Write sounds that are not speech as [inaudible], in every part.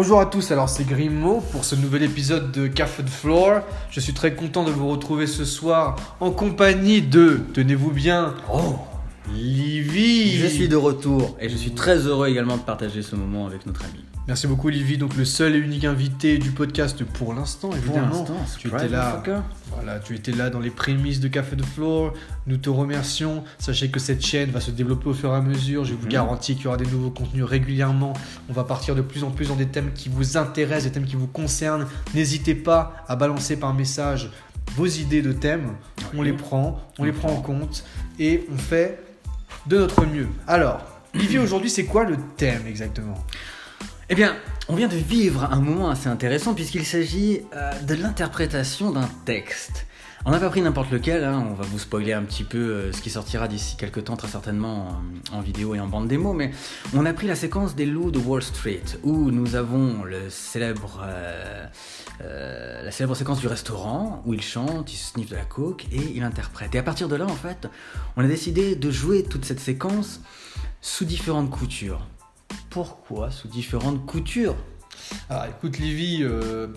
Bonjour à tous, alors c'est Grimaud pour ce nouvel épisode de Café de Floor. Je suis très content de vous retrouver ce soir en compagnie de, tenez-vous bien, Oh Livy. Je suis de retour et je suis très heureux également de partager ce moment avec notre ami. Merci beaucoup Livy, donc le seul et unique invité du podcast pour l'instant évidemment. tu étais là. Voilà, tu étais là dans les prémices de Café de Floor. Nous te remercions. Sachez que cette chaîne va se développer au fur et à mesure. Je vous Mhm. garantis qu'il y aura des nouveaux contenus régulièrement. On va partir de plus en plus dans des thèmes qui vous intéressent, des thèmes qui vous concernent. N'hésitez pas à balancer par message vos idées de thèmes. On les prend, on les prend en compte et on fait de notre mieux. Alors, Livy, aujourd'hui, c'est quoi le thème exactement? Eh bien, on vient de vivre un moment assez intéressant puisqu'il s'agit euh, de l'interprétation d'un texte. On n'a pas pris n'importe lequel, hein, on va vous spoiler un petit peu euh, ce qui sortira d'ici quelques temps, très certainement en, vidéo et en bande démo, mais on a pris la séquence des loups de Wall Street où nous avons euh, euh, la célèbre séquence du restaurant où il chante, il sniffe de la coke et il interprète. Et à partir de là, en fait, on a décidé de jouer toute cette séquence sous différentes coutures. Pourquoi sous différentes coutures? Alors écoute Livy,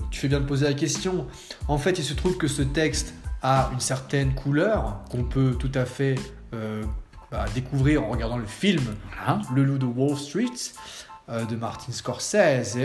tu fais bien de poser la question. En fait, il se trouve que ce texte a une certaine couleur qu'on peut tout à fait euh, bah, découvrir en regardant le film Voilà. Le Loup de Wall Street euh, de Martin Scorsese.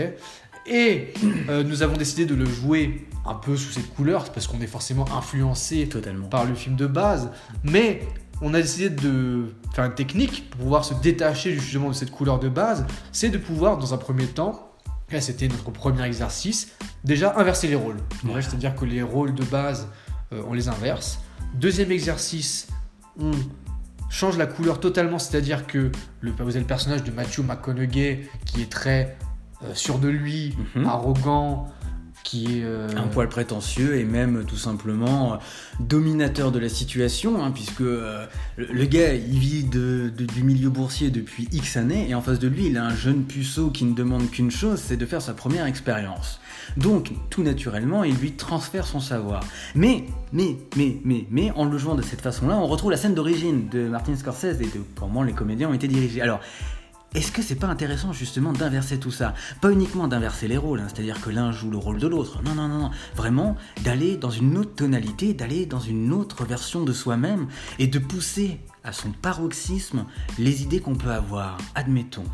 Et euh, nous avons décidé de le jouer un peu sous cette couleur parce qu'on est forcément influencé Totalement. par le film de base, mais on a décidé de faire une technique pour pouvoir se détacher justement de cette couleur de base, c'est de pouvoir dans un premier temps, là c'était notre premier exercice, déjà inverser les rôles. Voilà. C'est-à-dire que les rôles de base, euh, on les inverse. Deuxième exercice, on change la couleur totalement, c'est-à-dire que le, vous avez le personnage de Matthew McConaughey qui est très euh, sûr de lui, Mhm. arrogant, qui est... euh, Un poil prétentieux et même tout simplement euh, dominateur de la situation, hein, puisque euh, le, gars il vit du milieu boursier depuis X années et en face de lui il a un jeune puceau qui ne demande qu'une chose, c'est de faire sa première expérience. Donc tout naturellement il lui transfère son savoir. Mais, mais, mais, mais, mais en le jouant de cette façon-là, on retrouve la scène d'origine de Martin Scorsese et de comment les comédiens ont été dirigés. Alors est-ce que c'est pas intéressant justement d'inverser tout ça? Pas uniquement d'inverser les rôles, hein, c'est-à-dire que l'un joue le rôle de l'autre. Non, non, non, non. Vraiment d'aller dans une autre tonalité, d'aller dans une autre version de soi-même et de pousser à son paroxysme les idées qu'on peut avoir. Admettons,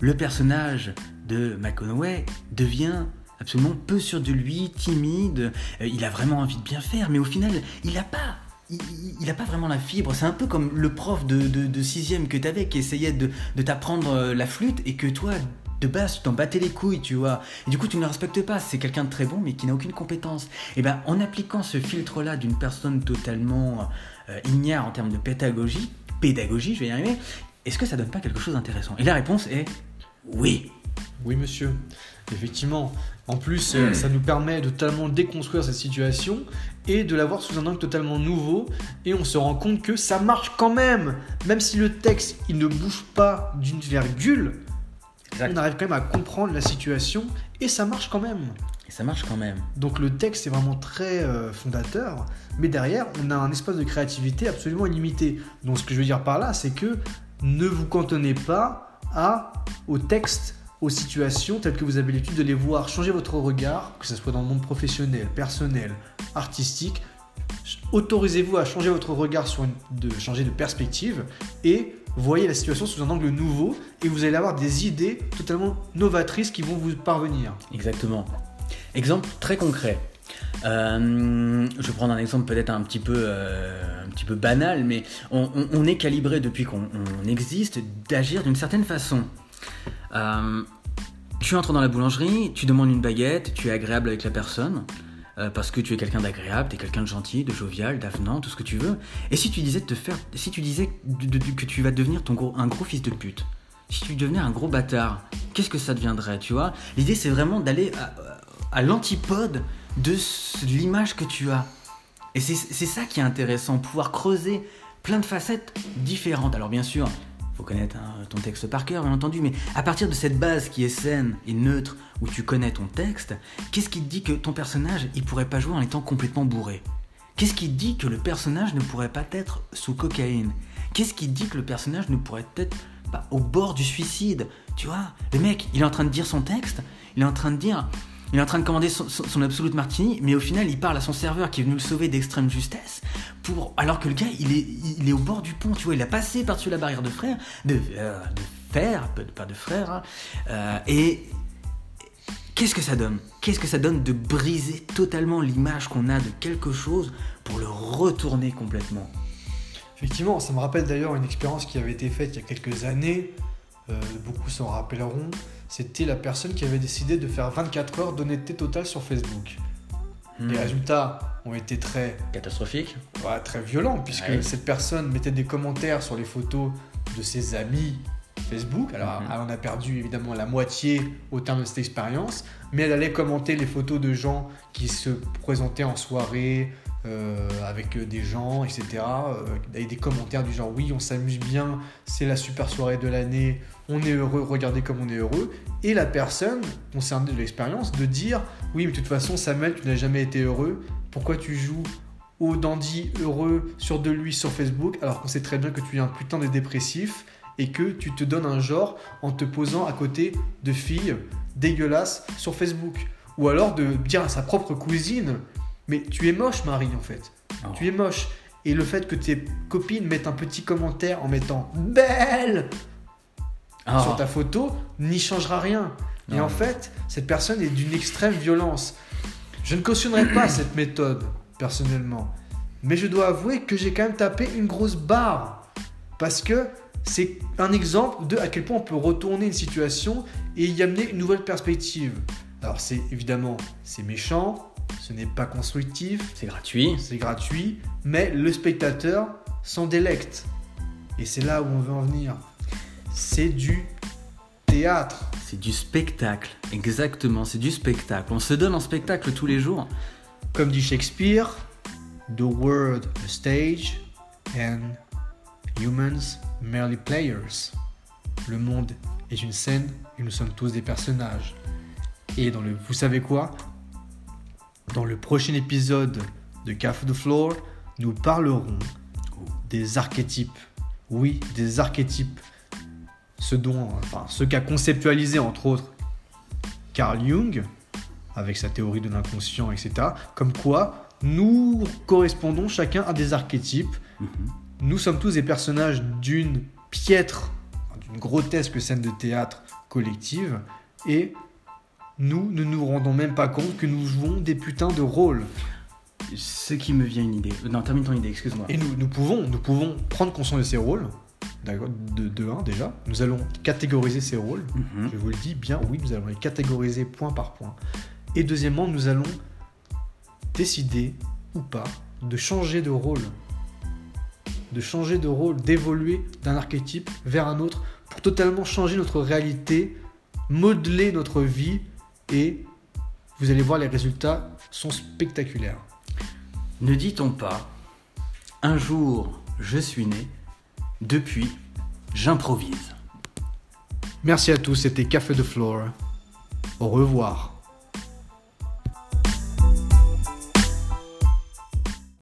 le personnage de McConaughey devient absolument peu sûr de lui, timide, euh, il a vraiment envie de bien faire, mais au final, il n'a pas. Il il a pas vraiment la fibre. C'est un peu comme le prof de, de, sixième que t'avais qui essayait de, t'apprendre euh, la flûte et que toi, de base, tu t'en battais les couilles, tu vois. Du coup, tu ne le respectes pas. C'est quelqu'un de très bon, mais qui n'a aucune compétence. Et ben, en appliquant ce filtre-là d'une personne totalement euh, ignare en termes de pédagogie, pédagogie, je vais y arriver, est-ce que ça donne pas quelque chose d'intéressant? Et la réponse est oui. Oui, monsieur. Effectivement. En plus, euh, ça nous permet de totalement déconstruire cette situation et de la voir sous un angle totalement nouveau. Et on se rend compte que ça marche quand même. Même si le texte, il ne bouge pas d'une virgule, on arrive quand même à comprendre la situation et ça marche quand même. Et ça marche quand même. Donc le texte est vraiment très euh, fondateur, mais derrière, on a un espace de créativité absolument illimité. Donc ce que je veux dire par là, c'est que ne vous cantonnez pas à, au texte, aux situations telles que vous avez l'habitude de les voir. Changez votre regard, que ce soit dans le monde professionnel, personnel, artistique. Autorisez-vous à changer votre regard, sur de changer de perspective et voyez la situation sous un angle nouveau et vous allez avoir des idées totalement novatrices qui vont vous parvenir. Exactement. Exemple très concret. Euh, je vais prendre un exemple peut-être un petit peu, euh, un petit peu banal, mais on, est calibré depuis qu'on on existe d'agir d'une certaine façon. Euh, tu entres dans la boulangerie, tu demandes une baguette, tu es agréable avec la personne. euh, parce que tu es quelqu'un d'agréable, tu es quelqu'un de gentil, de jovial, d'avenant, tout ce que tu veux. Et si tu disais de te faire, si tu disais de- de- que tu vas devenir ton gros, un gros fils de pute, si tu devenais un gros bâtard, qu'est-ce que ça deviendrait, tu vois? L'idée c'est vraiment d'aller à, l'antipode de ce- l'image que tu as. Et c'est ça qui est intéressant, pouvoir creuser plein de facettes différentes. Alors bien sûr, faut connaître hein, ton texte par cœur, bien entendu, mais à partir de cette base qui est saine et neutre, où tu connais ton texte, qu'est-ce qui te dit que ton personnage, il pourrait pas jouer en étant complètement bourré? Qu'est-ce qui te dit que le personnage ne pourrait pas être sous cocaïne? Qu'est-ce qui dit que le personnage ne pourrait être bah, au bord du suicide? Tu vois, le mec, il est en train de dire son texte, il est en train de dire, il est en train de commander son, son, Absolute Martini, mais au final, il parle à son serveur qui est venu le sauver d'extrême justesse, alors que le gars, il est, il est au bord du pont, tu vois, il a passé par-dessus la barrière de frère, de, euh, fer, pas de frère, hein, euh, et qu'est-ce que ça donne? Qu'est-ce que ça donne de briser totalement l'image qu'on a de quelque chose pour le retourner complètement? Effectivement, ça me rappelle d'ailleurs une expérience qui avait été faite il y a quelques années, euh, beaucoup s'en rappelleront, c'était la personne qui avait décidé de faire 24 heures d'honnêteté totale sur Facebook. Hmm. Les résultats ont été très catastrophiques, très violents, puisque cette personne mettait des commentaires sur les photos de ses amis Facebook. Alors, hmm. elle en a perdu évidemment la moitié au terme de cette expérience, mais elle allait commenter les photos de gens qui se présentaient en soirée, euh, avec des gens, etc. Euh, avec des commentaires du genre oui, on s'amuse bien, c'est la super soirée de l'année, on est heureux, regardez comme on est heureux. Et la personne concernée de l'expérience de dire oui, mais de toute façon, Samuel, tu n'as jamais été heureux, pourquoi tu joues au dandy heureux sur de lui sur Facebook alors qu'on sait très bien que tu es un putain de dépressif et que tu te donnes un genre en te posant à côté de filles dégueulasses sur Facebook. Ou alors de dire à sa propre cousine mais tu es moche, Marie, en fait. Oh. Tu es moche. Et le fait que tes copines mettent un petit commentaire en mettant belle oh. sur ta photo n'y changera rien. Et en fait, cette personne est d'une extrême violence. Je ne cautionnerai pas [clears throat] cette méthode, personnellement. Mais je dois avouer que j'ai quand même tapé une grosse barre. Parce que c'est un exemple de à quel point on peut retourner une situation et y amener une nouvelle perspective. Alors c'est évidemment, c'est méchant, ce n'est pas constructif. C'est gratuit. C'est gratuit, mais le spectateur s'en délecte. Et c'est là où on veut en venir. C'est du théâtre. C'est du spectacle, exactement, c'est du spectacle. On se donne en spectacle tous les jours. Comme dit Shakespeare, The world a stage and humans merely players. Le monde est une scène et nous sommes tous des personnages. Et dans le vous savez quoi? Dans le prochain épisode de Café de Floor, nous parlerons des archétypes. Oui, des archétypes. Ce dont, enfin, ce qu'a conceptualisé entre autres Carl Jung, avec sa théorie de l'inconscient, etc. Comme quoi, nous correspondons chacun à des archétypes. Mhm. Nous sommes tous des personnages d'une piètre, d'une grotesque scène de théâtre collective, et nous ne nous rendons même pas compte que nous jouons des putains de rôles. Ce qui me vient une idée. Non, termine ton idée, excuse-moi. Et nous, nous, pouvons, nous pouvons prendre conscience de ces rôles. De, de un déjà, nous allons catégoriser ces rôles. Mhm. Je vous le dis bien, oui, nous allons les catégoriser point par point. Et deuxièmement, nous allons décider ou pas de changer de rôle. De changer de rôle, d'évoluer d'un archétype vers un autre pour totalement changer notre réalité, modeler notre vie et vous allez voir les résultats sont spectaculaires. Ne dit-on pas un jour je suis né, depuis j'improvise. Merci à tous, c'était Café de Floor. Au revoir.